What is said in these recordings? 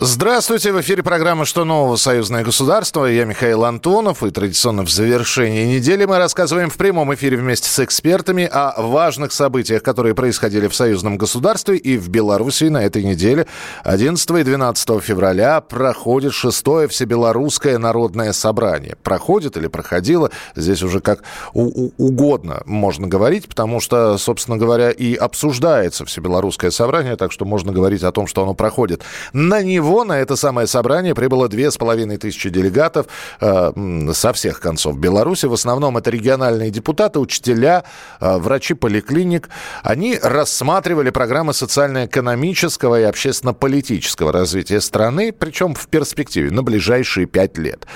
Здравствуйте, в эфире программа «Что нового? Союзное государство». Я Михаил Антонов, и традиционно в завершении недели мы рассказываем в прямом эфире вместе с экспертами о важных событиях, которые происходили в союзном государстве и в Беларуси на этой неделе. 11 и 12 февраля проходит шестое Всебелорусское народное собрание. Проходит или проходило, здесь уже как угодно можно говорить, потому что, собственно говоря, и обсуждается Всебелорусское собрание, так что можно говорить о том, что оно проходит. На него всего на это самое собрание прибыло две с половиной тысячи делегатов э, со всех концов Беларуси. В основном это региональные депутаты, учителя, э, врачи поликлиник. Они рассматривали программы социально-экономического и общественно-политического развития страны, причем в перспективе на ближайшие пять лет.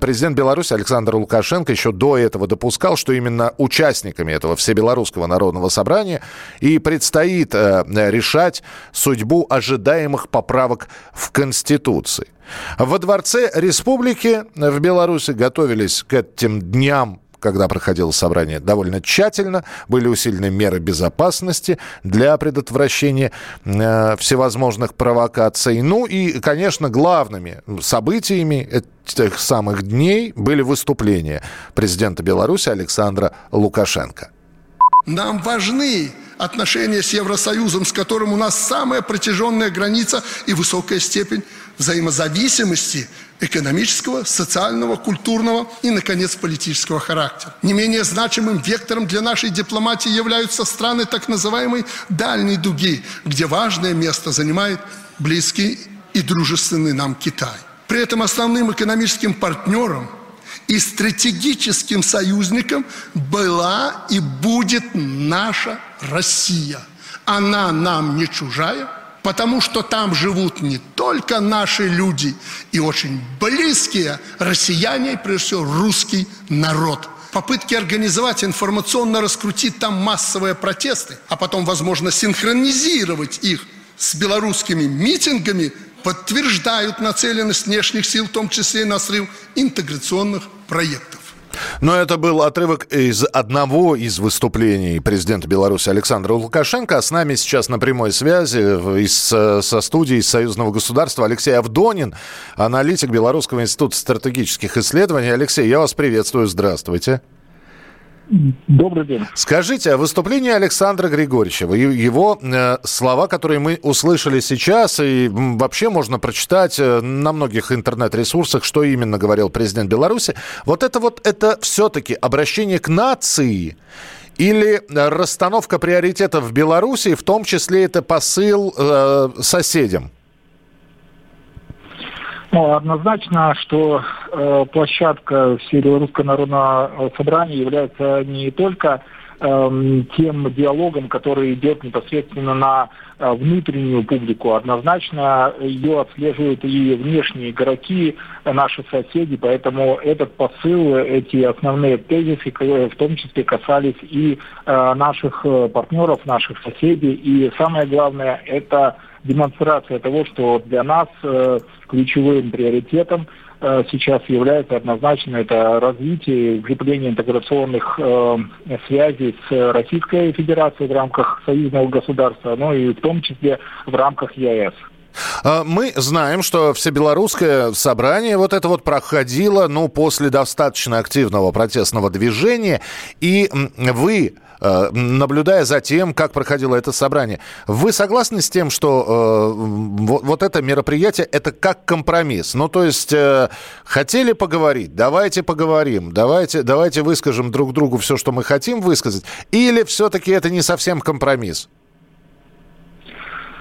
Президент Беларуси Александр Лукашенко еще до этого допускал, что именно участниками этого Всебелорусского народного собрания и предстоит э, решать судьбу ожидаемых поправок в в Конституции. Во Дворце Республики в Беларуси готовились к этим дням когда проходило собрание, довольно тщательно. Были усилены меры безопасности для предотвращения э, всевозможных провокаций. Ну и, конечно, главными событиями этих самых дней были выступления президента Беларуси Александра Лукашенко. Нам важны отношения с Евросоюзом, с которым у нас самая протяженная граница и высокая степень взаимозависимости экономического, социального, культурного и, наконец, политического характера. Не менее значимым вектором для нашей дипломатии являются страны так называемой дальней дуги, где важное место занимает близкий и дружественный нам Китай. При этом основным экономическим партнером – и стратегическим союзником была и будет наша Россия. Она нам не чужая, потому что там живут не только наши люди и очень близкие россияне, и прежде всего русский народ. Попытки организовать, информационно раскрутить там массовые протесты, а потом, возможно, синхронизировать их с белорусскими митингами – подтверждают нацеленность внешних сил, в том числе и на срыв интеграционных проектов. Но это был отрывок из одного из выступлений президента Беларуси Александра Лукашенко. А с нами сейчас на прямой связи из, со студией Союзного государства Алексей Авдонин, аналитик Белорусского института стратегических исследований. Алексей, я вас приветствую. Здравствуйте. Добрый день. Скажите, а выступление Александра Григорьевича, его э, слова, которые мы услышали сейчас, и вообще можно прочитать э, на многих интернет-ресурсах, что именно говорил президент Беларуси, вот это вот, это все-таки обращение к нации или расстановка приоритетов в Беларуси, в том числе это посыл э, соседям? Ну, однозначно, что э, площадка Всебелорусского народного собрания является не только э, тем диалогом, который идет непосредственно на э, внутреннюю публику. Однозначно ее отслеживают и внешние игроки, наши соседи, поэтому этот посыл, эти основные тезисы, в том числе касались и э, наших э, партнеров, наших соседей. И самое главное, это демонстрация того, что для нас э, ключевым приоритетом э, сейчас является однозначно это развитие, укрепление интеграционных э, связей с Российской Федерацией в рамках союзного государства, но и в том числе в рамках ЕС. А, мы знаем, что всебелорусское собрание вот это вот проходило, ну, после достаточно активного протестного движения, и вы наблюдая за тем, как проходило это собрание. Вы согласны с тем, что э, вот, вот это мероприятие это как компромисс? Ну, то есть э, хотели поговорить, давайте поговорим, давайте, давайте выскажем друг другу все, что мы хотим высказать, или все-таки это не совсем компромисс?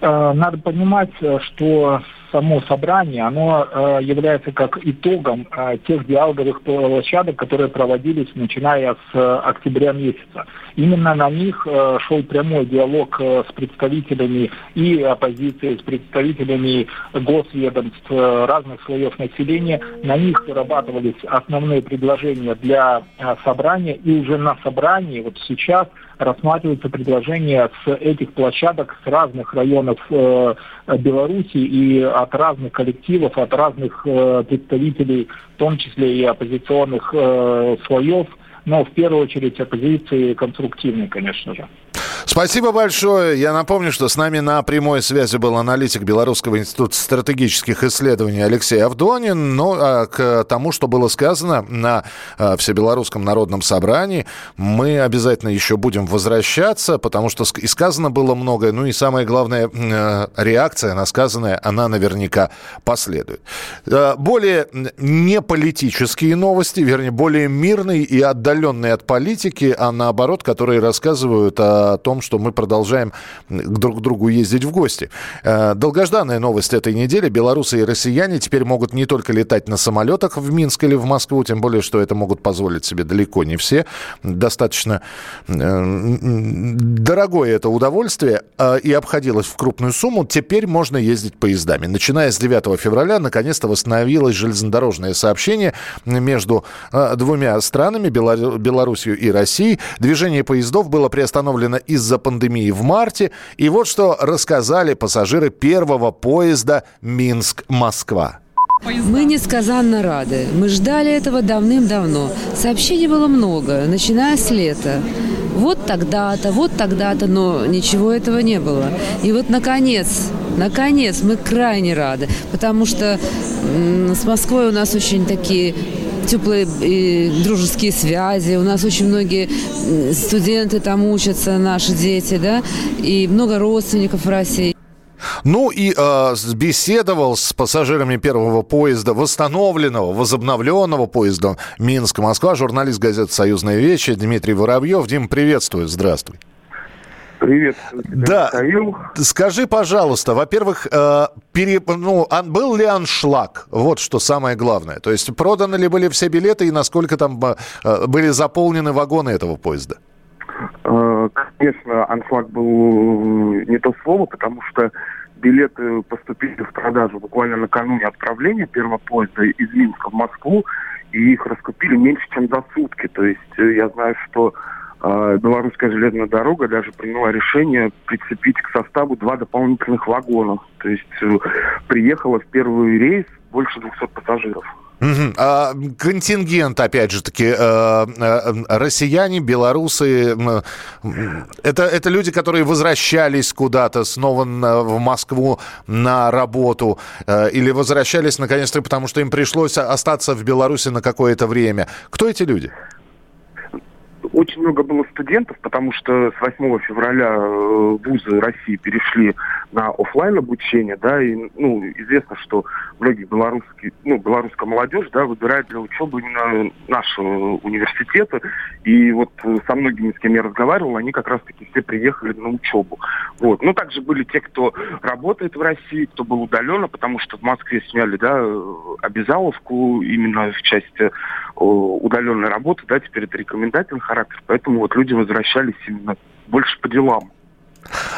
Э, надо понимать, что само собрание, оно э, является как итогом э, тех диалоговых площадок, которые проводились начиная с э, октября месяца. Именно на них шел прямой диалог с представителями и оппозиции, с представителями госведомств разных слоев населения. На них вырабатывались основные предложения для собрания, и уже на собрании вот сейчас рассматриваются предложения с этих площадок с разных районов э, Беларуси и от разных коллективов, от разных э, представителей, в том числе и оппозиционных э, слоев, но в первую очередь оппозиции конструктивной, конечно же. Спасибо большое. Я напомню, что с нами на прямой связи был аналитик Белорусского института стратегических исследований Алексей Авдонин. Ну, а к тому, что было сказано на а, Всебелорусском народном собрании, мы обязательно еще будем возвращаться, потому что и сказано было многое. Ну и самое главное, э, реакция на сказанное, она наверняка последует. Э, более не политические новости, вернее, более мирные и отдаленные от политики, а наоборот, которые рассказывают о том, что мы продолжаем друг к другу ездить в гости. Э, долгожданная новость этой недели. Белорусы и россияне теперь могут не только летать на самолетах в Минск или в Москву, тем более, что это могут позволить себе далеко не все. Достаточно э, дорогое это удовольствие э, и обходилось в крупную сумму. Теперь можно ездить поездами. Начиная с 9 февраля, наконец-то восстановилось железнодорожное сообщение между двумя странами, Беларусью и Россией. Движение поездов было приостановлено из из-за пандемии в марте. И вот что рассказали пассажиры первого поезда Минск-Москва. Мы несказанно рады. Мы ждали этого давным-давно. Сообщений было много, начиная с лета. Вот тогда-то, вот тогда-то, но ничего этого не было. И вот, наконец, наконец, мы крайне рады, потому что с Москвой у нас очень такие теплые и дружеские связи. У нас очень многие студенты там учатся, наши дети, да, и много родственников в России. Ну и э, беседовал с пассажирами первого поезда, восстановленного, возобновленного поезда Минск-Москва, журналист газеты «Союзная вещи» Дмитрий Воробьев. Дим, приветствую, здравствуй. Привет. Да. Михаил. Скажи, пожалуйста, во-первых, э, пере, ну, был ли аншлаг? Вот что самое главное. То есть проданы ли были все билеты и насколько там э, были заполнены вагоны этого поезда? Э, конечно, аншлаг был не то слово, потому что билеты поступили в продажу буквально накануне отправления первого поезда из Минска в Москву, и их раскупили меньше, чем за сутки. То есть э, я знаю, что белорусская железная дорога даже приняла решение прицепить к составу два дополнительных вагона. То есть э, приехало в первый рейс больше 200 пассажиров. Угу. А, контингент, опять же таки, э, э, россияне, белорусы, это, это люди, которые возвращались куда-то снова на, в Москву на работу или возвращались наконец-то, потому что им пришлось остаться в Беларуси на какое-то время. Кто эти люди? Очень много было студентов, потому что с 8 февраля э, вузы России перешли на офлайн обучение, да, и, ну, известно, что многие белорусские, ну, белорусская молодежь, да, выбирает для учебы именно наши университеты, и вот со многими, с кем я разговаривал, они как раз-таки все приехали на учебу, вот. Но также были те, кто работает в России, кто был удаленно, потому что в Москве сняли, да, обязаловку именно в части удаленной работы, да, теперь это рекомендательный характер, поэтому вот люди возвращались именно больше по делам.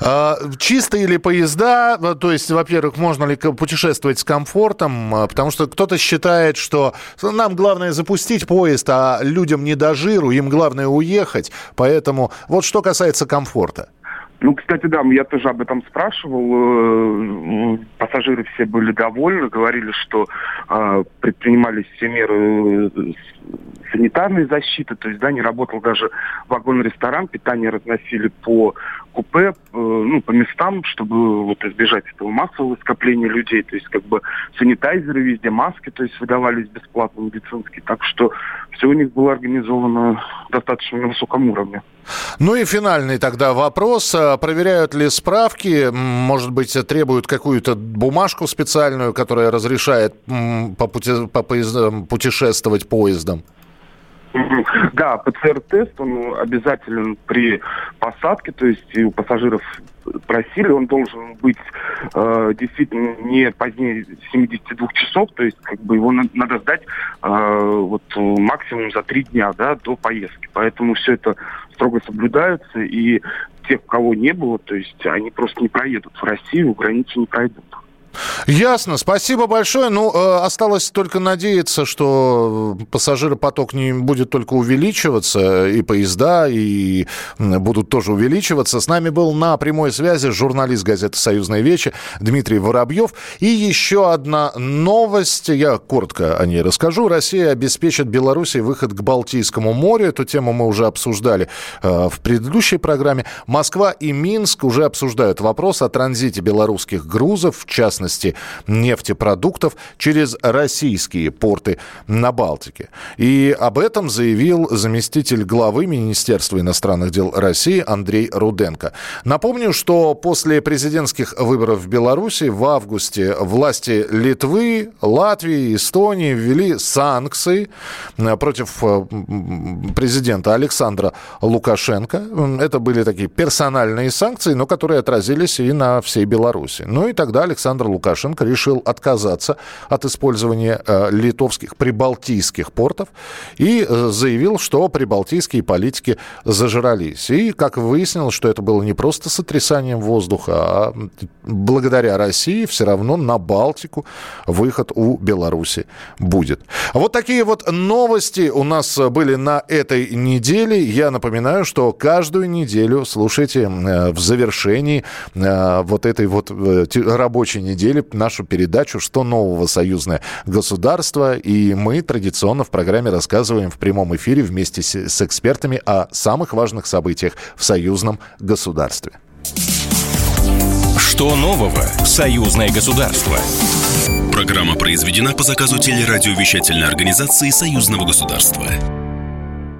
А, чистые ли поезда? То есть, во-первых, можно ли путешествовать с комфортом? А, потому что кто-то считает, что нам главное запустить поезд, а людям не до жиру, им главное уехать. Поэтому вот что касается комфорта. Ну, кстати, да, я тоже об этом спрашивал. Э, пассажиры все были довольны, говорили, что э, предпринимались все меры э, санитарной защиты, то есть, да, не работал даже вагон-ресторан, питание разносили по купе, э, ну, по местам, чтобы вот избежать этого массового скопления людей, то есть, как бы санитайзеры везде, маски, то есть, выдавались бесплатно медицинские, так что все у них было организовано достаточно на высоком уровне. Ну и финальный тогда вопрос. А проверяют ли справки? Может быть, требуют какую-то бумажку специальную, которая разрешает по, пути, по поездам, путешествовать поездом? Да, ПЦР-тест, он обязателен при посадке, то есть у пассажиров просили, он должен быть э, действительно не позднее 72 часов, то есть как бы его надо, надо сдать э, вот максимум за три дня, да, до поездки. Поэтому все это строго соблюдается, и тех, кого не было, то есть они просто не проедут в Россию, границу не пройдут. Ясно, спасибо большое. Ну, э, осталось только надеяться, что пассажиропоток не будет только увеличиваться, и поезда, и будут тоже увеличиваться. С нами был на прямой связи журналист газеты «Союзная вечи» Дмитрий Воробьев. И еще одна новость, я коротко о ней расскажу. Россия обеспечит Беларуси выход к Балтийскому морю. Эту тему мы уже обсуждали э, в предыдущей программе. Москва и Минск уже обсуждают вопрос о транзите белорусских грузов, в частности, частности, нефтепродуктов через российские порты на Балтике. И об этом заявил заместитель главы Министерства иностранных дел России Андрей Руденко. Напомню, что после президентских выборов в Беларуси в августе власти Литвы, Латвии, Эстонии ввели санкции против э, президента Александра Лукашенко. Это были такие персональные санкции, но которые отразились и на всей Беларуси. Ну и тогда Александр Лукашенко решил отказаться от использования э, литовских прибалтийских портов и э, заявил, что прибалтийские политики зажрались. И, как выяснилось, что это было не просто сотрясанием воздуха, а благодаря России все равно на Балтику выход у Беларуси будет. Вот такие вот новости у нас были на этой неделе. Я напоминаю, что каждую неделю слушайте э, в завершении вот этой вот рабочей недели недели нашу передачу «Что нового союзное государство?» И мы традиционно в программе рассказываем в прямом эфире вместе с, с экспертами о самых важных событиях в союзном государстве. Что нового в союзное государство? Программа произведена по заказу телерадиовещательной организации союзного государства.